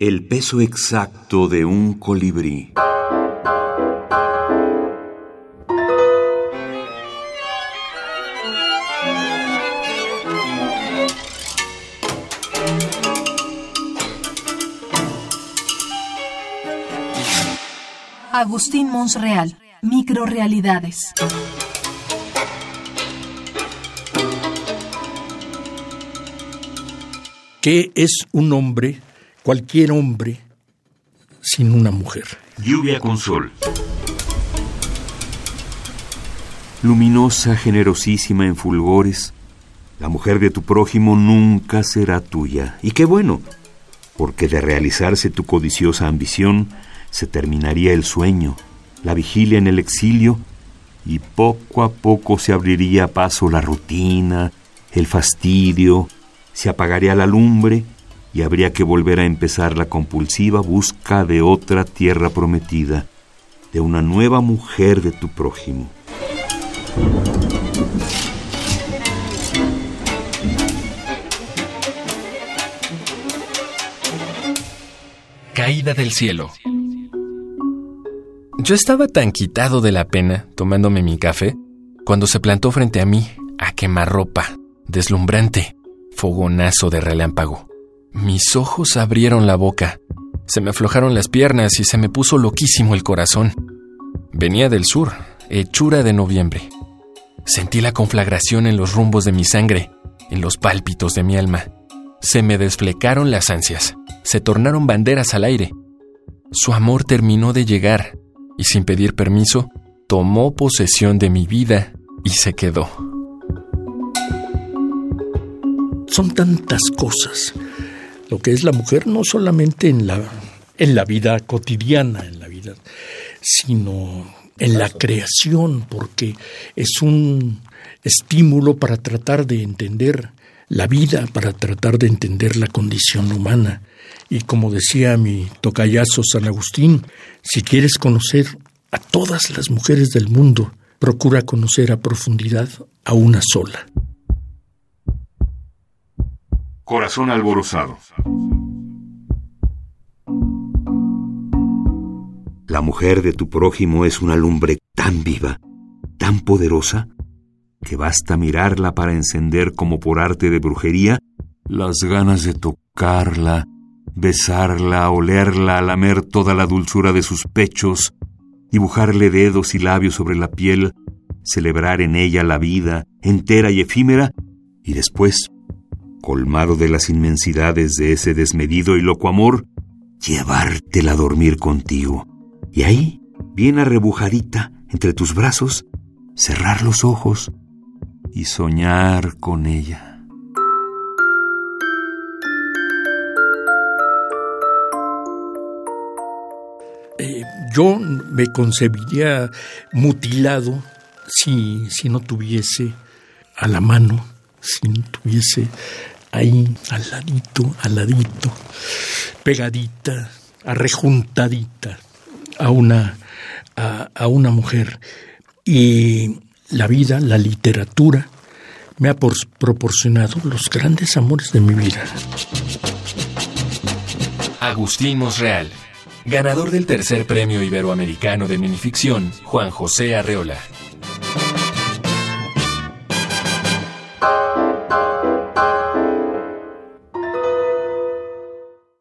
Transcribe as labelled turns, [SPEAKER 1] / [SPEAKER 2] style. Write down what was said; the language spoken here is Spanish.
[SPEAKER 1] El peso exacto de un colibrí.
[SPEAKER 2] Agustín Monsreal, Microrealidades.
[SPEAKER 3] ¿Qué es un hombre, cualquier hombre, sin una mujer?
[SPEAKER 1] Lluvia con sol. Luminosa, generosísima en fulgores, la mujer de tu prójimo nunca será tuya. Y qué bueno, porque de realizarse tu codiciosa ambición, se terminaría el sueño, la vigilia en el exilio, y poco a poco se abriría paso la rutina, el fastidio, se apagaría la lumbre y habría que volver a empezar la compulsiva busca de otra tierra prometida, de una nueva mujer de tu prójimo.
[SPEAKER 4] Caída del cielo. Yo estaba tan quitado de la pena, tomándome mi café, cuando se plantó frente a mí, a quemarropa, deslumbrante, fogonazo de relámpago. Mis ojos abrieron la boca, se me aflojaron las piernas y se me puso loquísimo el corazón. Venía del sur, hechura de noviembre. Sentí la conflagración en los rumbos de mi sangre, en los pálpitos de mi alma. Se me desflecaron las ansias, se tornaron banderas al aire. Su amor terminó de llegar y sin pedir permiso, tomó posesión de mi vida y se quedó.
[SPEAKER 3] Son tantas cosas. Lo que es la mujer no solamente en la, en la vida cotidiana, en la vida, sino en la creación, porque es un estímulo para tratar de entender la vida, para tratar de entender la condición humana. Y como decía mi tocayazo San Agustín, si quieres conocer a todas las mujeres del mundo, procura conocer a profundidad a una sola.
[SPEAKER 1] Corazón alborozado. La mujer de tu prójimo es una lumbre tan viva, tan poderosa, que basta mirarla para encender como por arte de brujería las ganas de tocarla, besarla, olerla, lamer toda la dulzura de sus pechos, dibujarle dedos y labios sobre la piel, celebrar en ella la vida entera y efímera, y después, colmado de las inmensidades de ese desmedido y loco amor, llevártela a dormir contigo. Y ahí, bien arrebujadita entre tus brazos, cerrar los ojos y soñar con ella.
[SPEAKER 3] yo me concebiría mutilado si, si no tuviese a la mano, si no tuviese ahí al ladito, al ladito, pegadita, arrejuntadita a una, a una mujer. Y la vida, la literatura, me ha proporcionado los grandes amores de mi vida.
[SPEAKER 4] Agustín Mosreal ganador del tercer premio iberoamericano de minificción, Juan José Arreola.